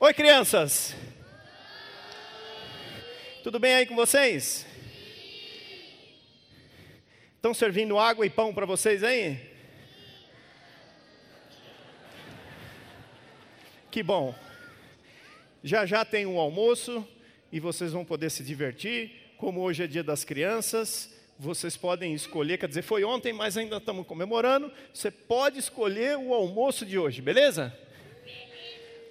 Oi, crianças! Tudo bem aí com vocês? Estão servindo água e pão para vocês aí? Que bom. Já já tem um almoço e vocês vão poder se divertir. Como hoje é dia das crianças, vocês podem escolher, quer dizer, foi ontem, mas ainda estamos comemorando. Você pode escolher o almoço de hoje, beleza?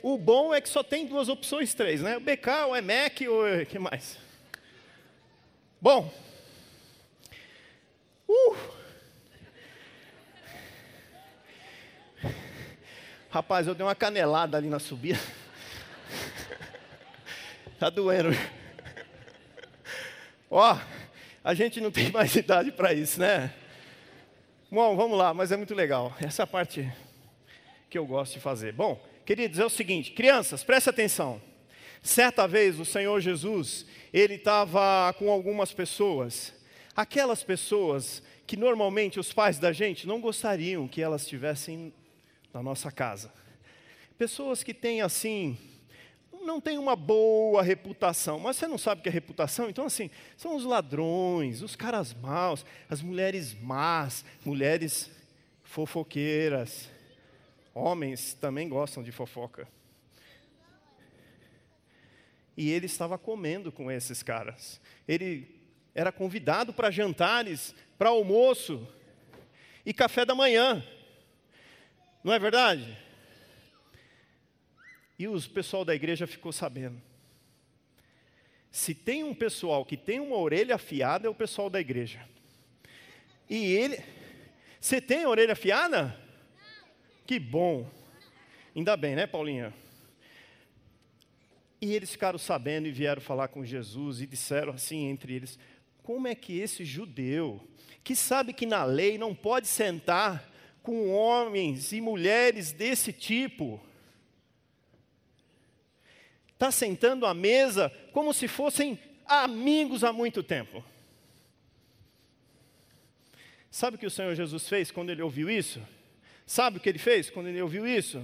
O bom é que só tem duas opções, três, né? O BK, o EMEC, o que mais? Bom. Uh! Rapaz, eu dei uma canelada ali na subida. tá doendo. Ó, a gente não tem mais idade para isso, né? Bom, vamos lá, mas é muito legal. Essa é parte que eu gosto de fazer. Bom, queridos, é o seguinte, crianças, preste atenção. Certa vez o Senhor Jesus, ele estava com algumas pessoas, aquelas pessoas que normalmente os pais da gente não gostariam que elas estivessem na nossa casa. Pessoas que têm assim, não têm uma boa reputação, mas você não sabe o que é reputação, então assim, são os ladrões, os caras maus, as mulheres más, mulheres fofoqueiras. Homens também gostam de fofoca. E ele estava comendo com esses caras. Ele era convidado para jantares, para almoço e café da manhã. Não é verdade? E o pessoal da igreja ficou sabendo. Se tem um pessoal que tem uma orelha afiada, é o pessoal da igreja. E ele. Você tem orelha afiada? Que bom. Ainda bem, né, Paulinha? E eles ficaram sabendo e vieram falar com Jesus e disseram assim entre eles: como é que esse judeu, que sabe que na lei não pode sentar com homens e mulheres desse tipo. Está sentando à mesa como se fossem amigos há muito tempo. Sabe o que o Senhor Jesus fez quando ele ouviu isso? Sabe o que ele fez quando ele ouviu isso?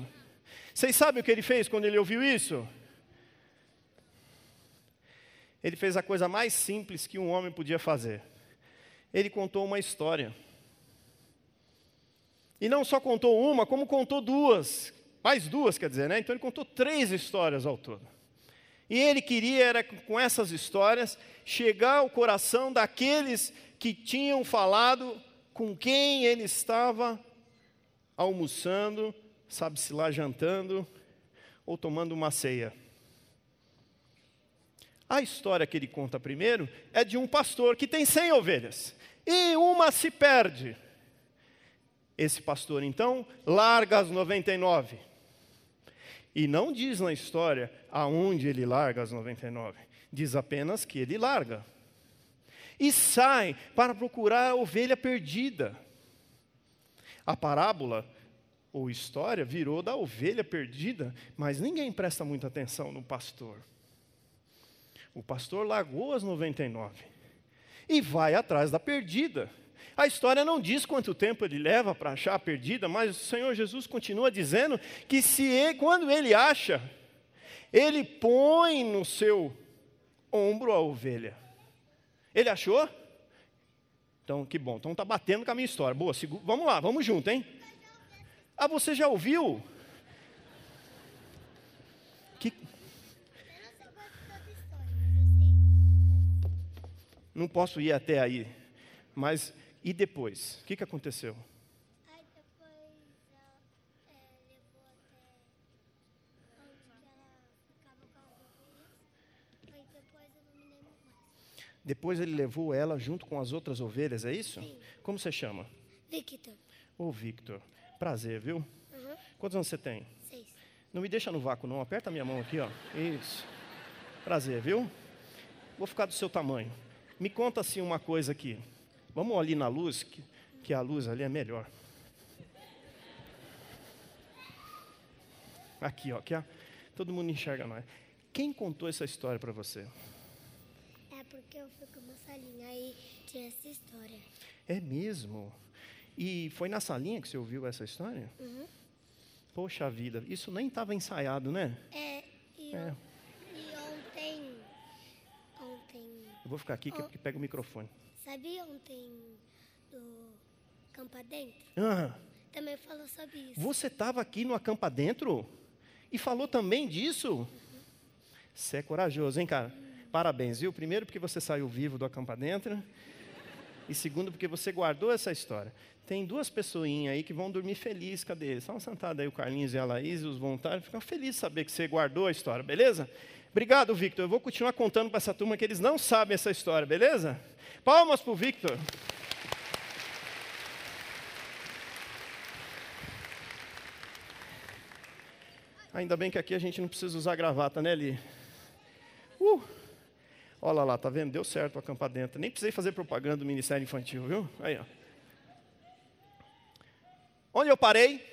Vocês sabem o que ele fez quando ele ouviu isso? Ele fez a coisa mais simples que um homem podia fazer. Ele contou uma história. E não só contou uma, como contou duas. Mais duas, quer dizer, né? Então ele contou três histórias ao todo. E ele queria, era com essas histórias, chegar ao coração daqueles que tinham falado com quem ele estava almoçando, sabe-se lá jantando, ou tomando uma ceia. A história que ele conta primeiro é de um pastor que tem cem ovelhas e uma se perde. Esse pastor, então, larga as 99. E não diz na história aonde ele larga as 99. Diz apenas que ele larga. E sai para procurar a ovelha perdida. A parábola ou história virou da ovelha perdida, mas ninguém presta muita atenção no pastor. O pastor largou as 99 e vai atrás da perdida. A história não diz quanto tempo ele leva para achar a perdida, mas o Senhor Jesus continua dizendo que se ele, quando ele acha, ele põe no seu ombro a ovelha. Ele achou? Então, que bom. Então está batendo com a minha história. Boa, vamos lá, vamos junto, hein? Ah, você já ouviu? Que... Não posso ir até aí, mas e depois? O que, que aconteceu? Aí depois ela é, levou até onde ela ficava com as ovelhas. Aí depois eu não me lembro mais. Depois ele levou ela junto com as outras ovelhas, é isso? Sim. Como você chama? Victor. Ô Victor, prazer, viu? Uhum. Quantos anos você tem? Seis. Não me deixa no vácuo não, aperta a minha mão aqui, ó. Isso. Prazer, viu? Vou ficar do seu tamanho. Me conta assim uma coisa aqui. Vamos ali na luz, que, que a luz ali é melhor. Aqui, ó, que a, todo mundo enxerga nós. Quem contou essa história para você? É porque eu fui com uma salinha aí tinha essa história. É mesmo? E foi na salinha que você ouviu essa história? Uhum. Poxa vida, isso nem estava ensaiado, né? É, E, É. on- e ontem. Ontem. Eu vou ficar aqui que, que pega o microfone. Sabe ontem do Campa Dentro? Ah, Também falou sobre isso. você estava aqui no Acampa Dentro e falou também disso? Você é corajoso, hein, cara? Parabéns, viu? Primeiro, porque você saiu vivo do Acampa Dentro. E segundo, porque você guardou essa história. Tem duas pessoinhas aí que vão dormir felizes, cadê eles? Estão sentados aí, o Carlinhos e a Laís e os voluntários. Ficam felizes de saber que você guardou a história, beleza? Obrigado, Victor. Eu vou continuar contando para essa turma que eles não sabem essa história, beleza? Palmas para o Victor. Ainda bem que aqui a gente não precisa usar gravata, né, Li? Uh! Olha lá, tá vendo? Deu certo o acampar dentro. Nem precisei fazer propaganda do Ministério Infantil, viu? Aí, ó. Onde eu parei?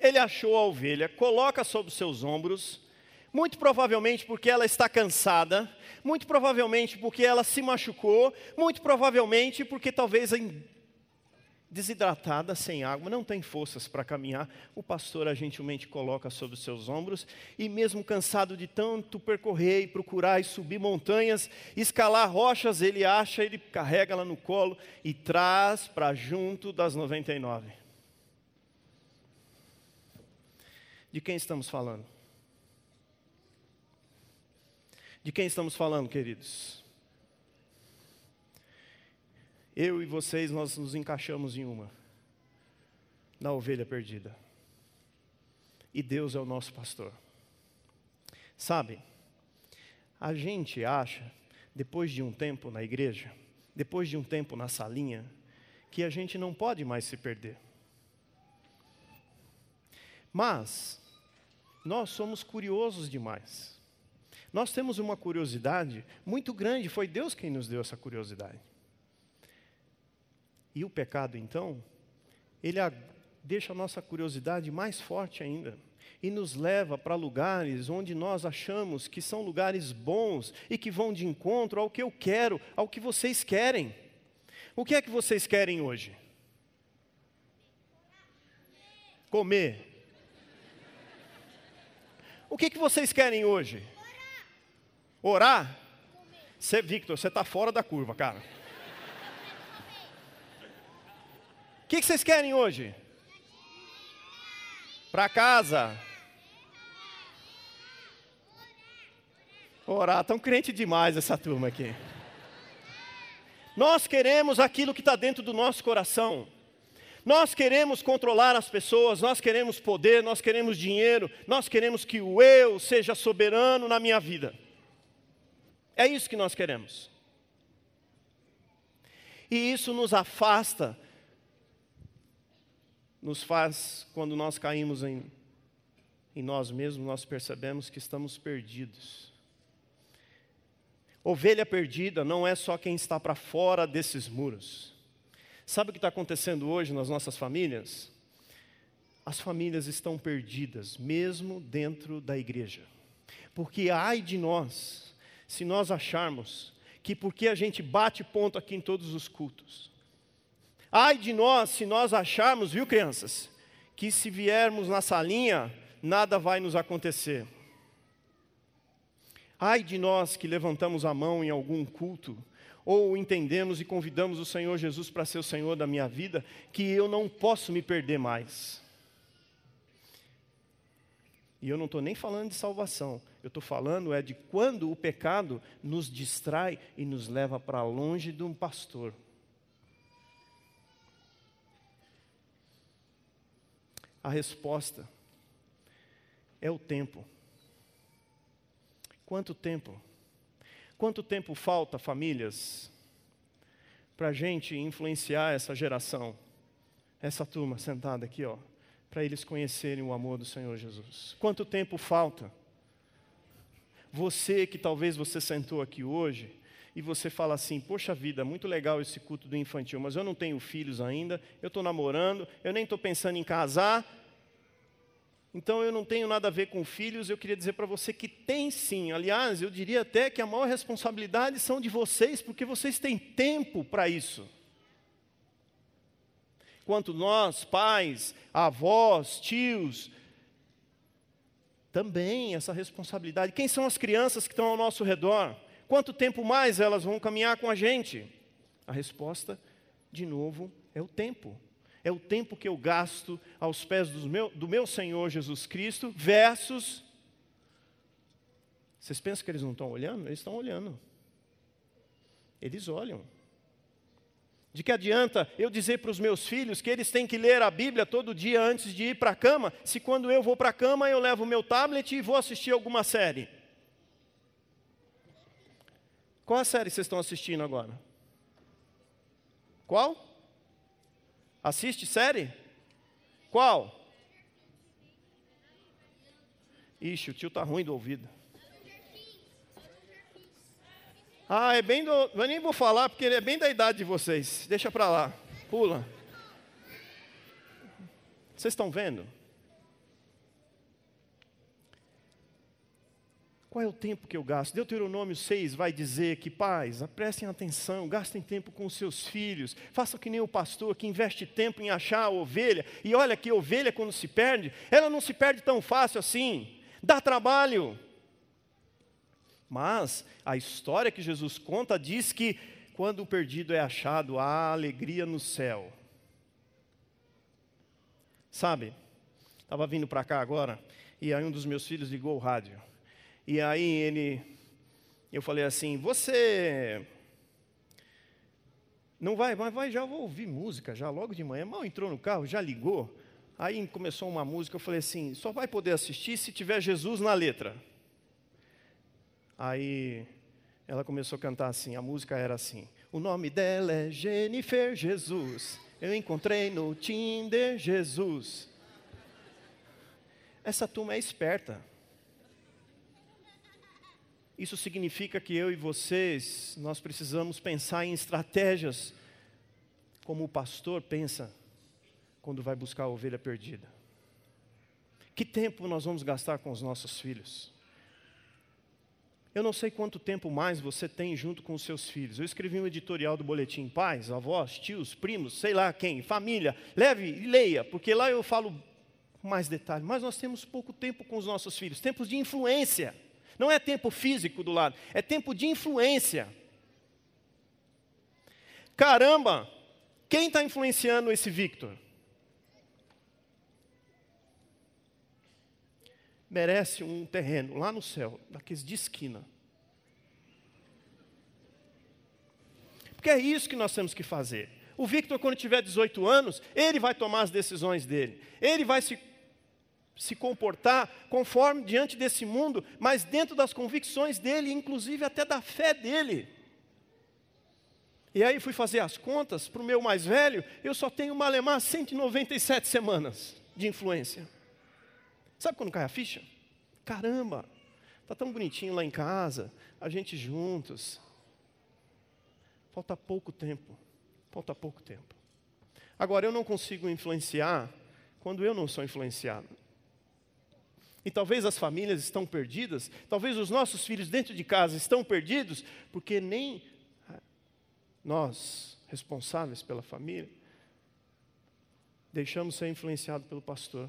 Ele achou a ovelha, coloca sobre seus ombros, muito provavelmente porque ela está cansada, muito provavelmente porque ela se machucou, muito provavelmente porque talvez desidratada, sem água, não tem forças para caminhar, o pastor a gentilmente coloca sobre os seus ombros, e mesmo cansado de tanto percorrer e procurar e subir montanhas, escalar rochas, ele acha, ele carrega ela no colo e traz para junto das 99. De quem estamos falando? De quem estamos falando, queridos? Eu e vocês, nós nos encaixamos em uma, na ovelha perdida. E Deus é o nosso pastor. Sabe, a gente acha, depois de um tempo na igreja, depois de um tempo na salinha, que a gente não pode mais se perder. Mas, nós somos curiosos demais. Nós temos uma curiosidade muito grande, foi Deus quem nos deu essa curiosidade. E o pecado, então, ele deixa a nossa curiosidade mais forte ainda e nos leva para lugares onde nós achamos que são lugares bons e que vão de encontro ao que eu quero, ao que vocês querem. O que é que vocês querem hoje? Comer. O que, que vocês querem hoje? Orar? Cê, Victor, você está fora da curva, cara. O que, que vocês querem hoje? Para casa. Orar, tão crente demais essa turma aqui. Nós queremos aquilo que está dentro do nosso coração. Nós queremos controlar as pessoas, nós queremos poder, nós queremos dinheiro, nós queremos que o eu seja soberano na minha vida. É isso que nós queremos. E isso nos afasta, nos faz, quando nós caímos em, em nós mesmos, nós percebemos que estamos perdidos. Ovelha perdida não é só quem está para fora desses muros. Sabe o que está acontecendo hoje nas nossas famílias? As famílias estão perdidas, mesmo dentro da igreja. Porque ai de nós, se nós acharmos que porque a gente bate ponto aqui em todos os cultos, ai de nós se nós acharmos, viu crianças, que se viermos na salinha, nada vai nos acontecer. Ai de nós que levantamos a mão em algum culto, ou entendemos e convidamos o Senhor Jesus para ser o Senhor da minha vida, que eu não posso me perder mais. E eu não estou nem falando de salvação, eu estou falando é de quando o pecado nos distrai e nos leva para longe de um pastor. A resposta é o tempo. Quanto tempo? Quanto tempo falta, famílias, para a gente influenciar essa geração, essa turma sentada aqui, ó, para eles conhecerem o amor do Senhor Jesus? Quanto tempo falta? Você que talvez você sentou aqui hoje e você fala assim: Poxa vida, muito legal esse culto do infantil, mas eu não tenho filhos ainda, eu estou namorando, eu nem estou pensando em casar, então eu não tenho nada a ver com filhos, eu queria dizer para você que tem sim. Aliás, eu diria até que a maior responsabilidade são de vocês, porque vocês têm tempo para isso. Quanto nós, pais, avós, tios, Também essa responsabilidade. Quem são as crianças que estão ao nosso redor? Quanto tempo mais elas vão caminhar com a gente? A resposta, de novo, é o tempo. É o tempo que eu gasto aos pés do meu, do meu Senhor Jesus Cristo, versus. Vocês pensam que eles não estão olhando? Eles estão olhando. Eles olham. De que adianta eu dizer para os meus filhos que eles têm que ler a Bíblia todo dia antes de ir para a cama, se quando eu vou para a cama eu levo o meu tablet e vou assistir alguma série? Qual a série vocês estão assistindo agora? Qual? Assiste série? Qual? Ixi, o tio tá ruim do ouvido. Ah, é bem do. Eu nem vou falar porque ele é bem da idade de vocês. Deixa para lá. Pula. Vocês estão vendo? Qual é o tempo que eu gasto? Deuteronômio 6 vai dizer que pais, prestem atenção, gastem tempo com os seus filhos, façam que nem o pastor que investe tempo em achar a ovelha. E olha que ovelha, quando se perde, ela não se perde tão fácil assim, dá trabalho. Mas a história que Jesus conta diz que quando o perdido é achado, há alegria no céu. Sabe, estava vindo para cá agora, e aí um dos meus filhos ligou o rádio. E aí ele, eu falei assim, você não vai, mas vai, já vou ouvir música, já logo de manhã. Mal entrou no carro, já ligou. Aí começou uma música, eu falei assim, só vai poder assistir se tiver Jesus na letra. Aí ela começou a cantar assim, a música era assim: O nome dela é Jennifer Jesus. Eu encontrei no Tinder Jesus. Essa turma é esperta. Isso significa que eu e vocês, nós precisamos pensar em estratégias como o pastor pensa quando vai buscar a ovelha perdida. Que tempo nós vamos gastar com os nossos filhos? Eu não sei quanto tempo mais você tem junto com os seus filhos. Eu escrevi um editorial do boletim Pais, avós, tios, primos, sei lá quem, família. Leve e leia, porque lá eu falo mais detalhes. Mas nós temos pouco tempo com os nossos filhos, tempos de influência. Não é tempo físico do lado, é tempo de influência. Caramba, quem está influenciando esse Victor? merece um terreno lá no céu, daqueles de esquina. Porque é isso que nós temos que fazer. O Victor, quando tiver 18 anos, ele vai tomar as decisões dele. Ele vai se, se comportar conforme diante desse mundo, mas dentro das convicções dele, inclusive até da fé dele. E aí fui fazer as contas para o meu mais velho, eu só tenho malemar 197 semanas de influência. Sabe quando cai a ficha? Caramba, está tão bonitinho lá em casa, a gente juntos. Falta pouco tempo, falta pouco tempo. Agora, eu não consigo influenciar quando eu não sou influenciado. E talvez as famílias estão perdidas, talvez os nossos filhos dentro de casa estão perdidos, porque nem nós, responsáveis pela família, deixamos ser influenciados pelo pastor.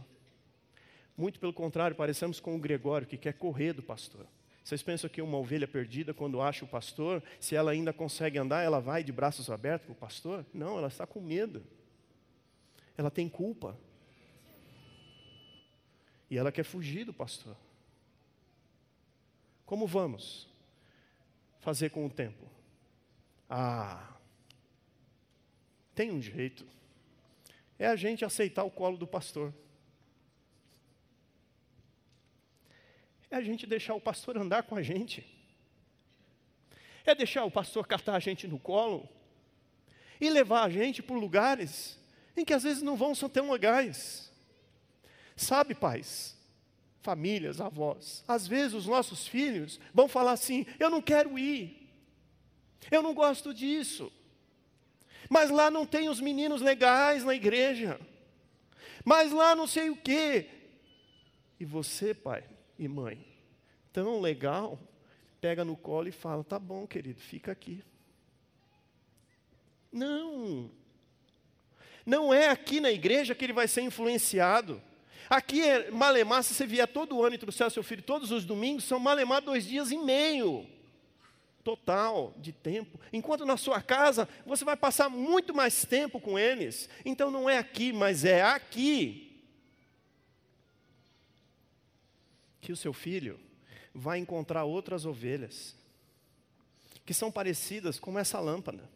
Muito pelo contrário, parecemos com o Gregório, que quer correr do pastor. Vocês pensam que uma ovelha perdida, quando acha o pastor, se ela ainda consegue andar, ela vai de braços abertos para o pastor? Não, ela está com medo. Ela tem culpa. E ela quer fugir do pastor. Como vamos fazer com o tempo? Ah, tem um jeito. É a gente aceitar o colo do pastor. é a gente deixar o pastor andar com a gente. É deixar o pastor catar a gente no colo e levar a gente por lugares em que às vezes não vão ser tão legais. Sabe, pais, famílias, avós, às vezes os nossos filhos vão falar assim: eu não quero ir, eu não gosto disso, mas lá não tem os meninos legais na igreja, mas lá não sei o quê. E você, pai, e mãe, tão legal, pega no colo e fala: tá bom, querido, fica aqui. Não. Não é aqui na igreja que ele vai ser influenciado. Aqui, é Malemar, se você vier todo ano e trouxer seu filho todos os domingos, são Malemar dois dias e meio total de tempo. Enquanto na sua casa, você vai passar muito mais tempo com eles. Então não é aqui, mas é aqui que o seu filho vai encontrar outras ovelhas que são parecidas com essa lâmpada.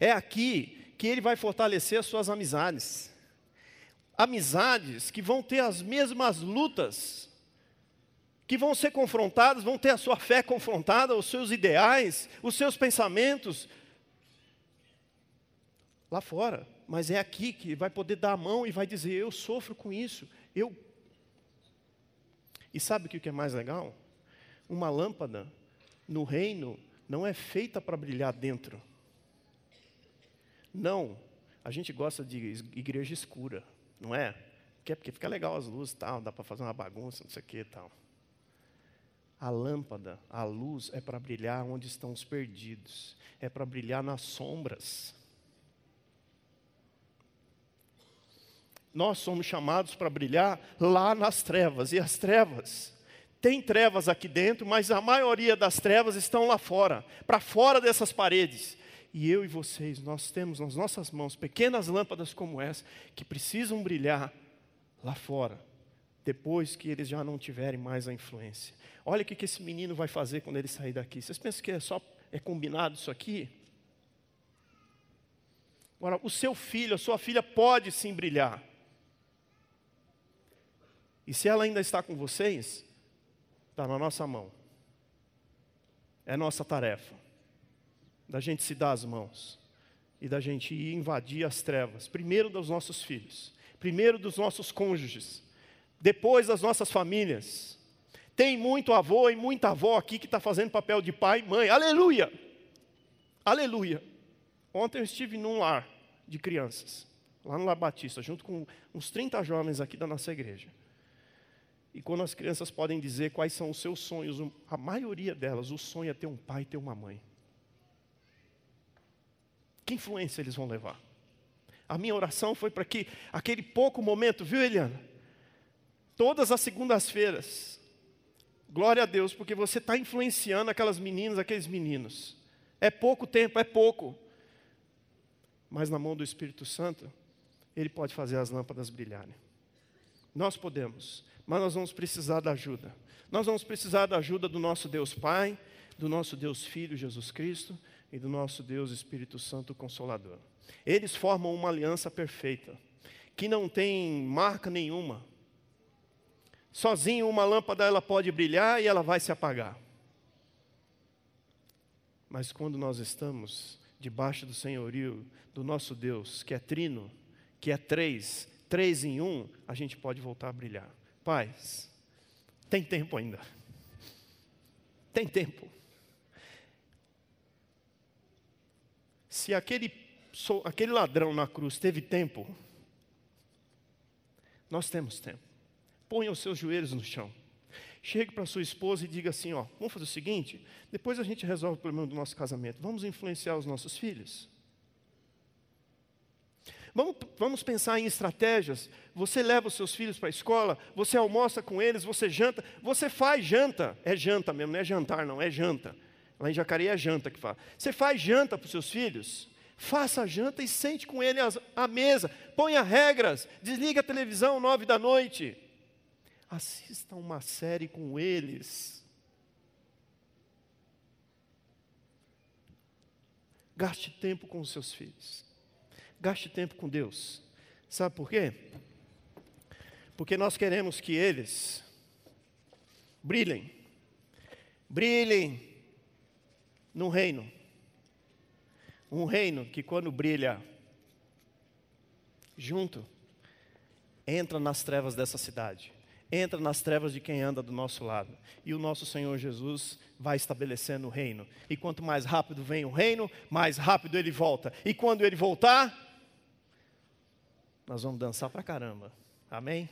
É aqui que ele vai fortalecer as suas amizades amizades que vão ter as mesmas lutas, que vão ser confrontadas, vão ter a sua fé confrontada, os seus ideais, os seus pensamentos lá fora. Mas é aqui que vai poder dar a mão e vai dizer: Eu sofro com isso. Eu. E sabe o que é mais legal? Uma lâmpada no reino não é feita para brilhar dentro. Não, a gente gosta de igreja escura não é? Que é porque fica legal as luzes tal, dá para fazer uma bagunça, não sei o que tal. A lâmpada, a luz é para brilhar onde estão os perdidos, é para brilhar nas sombras. Nós somos chamados para brilhar lá nas trevas, e as trevas, tem trevas aqui dentro, mas a maioria das trevas estão lá fora, para fora dessas paredes. E eu e vocês, nós temos nas nossas mãos pequenas lâmpadas como essa, que precisam brilhar lá fora, depois que eles já não tiverem mais a influência. Olha o que, esse menino vai fazer quando ele sair daqui. Vocês pensam que é só é combinado isso aqui? Agora, o seu filho, a sua filha pode sim brilhar. E se ela ainda está com vocês, está na nossa mão. É nossa tarefa da gente se dar as mãos e da gente ir invadir as trevas, primeiro dos nossos filhos, primeiro dos nossos cônjuges, depois das nossas famílias. Tem muito avô e muita avó aqui que está fazendo papel de pai e mãe, aleluia! Aleluia! Ontem eu estive num lar de crianças, lá no Lar Batista, junto com uns 30 jovens aqui da nossa igreja. E quando as crianças podem dizer quais são os seus sonhos, a maioria delas, o sonho é ter um pai e ter uma mãe. Que influência eles vão levar? A minha oração foi para que aquele pouco momento, viu, Eliana? Todas as segundas-feiras, glória a Deus, porque você está influenciando aquelas meninas, aqueles meninos. É pouco tempo, é pouco. Mas na mão do Espírito Santo, Ele pode fazer as lâmpadas brilharem. Nós podemos, mas nós vamos precisar da ajuda. Nós vamos precisar da ajuda do nosso Deus Pai, do nosso Deus Filho Jesus Cristo e do nosso Deus Espírito Santo Consolador. Eles formam uma aliança perfeita, que não tem marca nenhuma. Sozinho uma lâmpada ela pode brilhar e ela vai se apagar. Mas quando nós estamos debaixo do senhorio do nosso Deus, que é trino, que é três, três em um, a gente pode voltar a brilhar. Paz, tem tempo ainda. Tem tempo. Se aquele, aquele ladrão na cruz teve tempo, nós temos tempo. Ponha os seus joelhos no chão. Chegue para sua esposa e diga assim: ó, vamos fazer o seguinte, depois a gente resolve o problema do nosso casamento. Vamos influenciar os nossos filhos. Vamos, vamos pensar em estratégias. Você leva os seus filhos para a escola, você almoça com eles, você janta, você faz janta. É janta mesmo, não é jantar, não, é janta. Lá em Jacareí é janta que fala. Você faz janta para os seus filhos? Faça a janta e sente com ele à mesa. Ponha regras. Desliga a televisão nove da noite. Assista uma série com eles. Gaste tempo com os seus filhos. Gaste tempo com Deus. Sabe por quê? Porque nós queremos que eles brilhem. Brilhem num reino. Um reino que, quando brilha junto, entra nas trevas dessa cidade, entra nas trevas de quem anda do nosso lado. E o nosso Senhor Jesus vai estabelecendo o reino. E quanto mais rápido vem o reino, mais rápido ele volta. E quando ele voltar, nós vamos dançar pra caramba. Amém?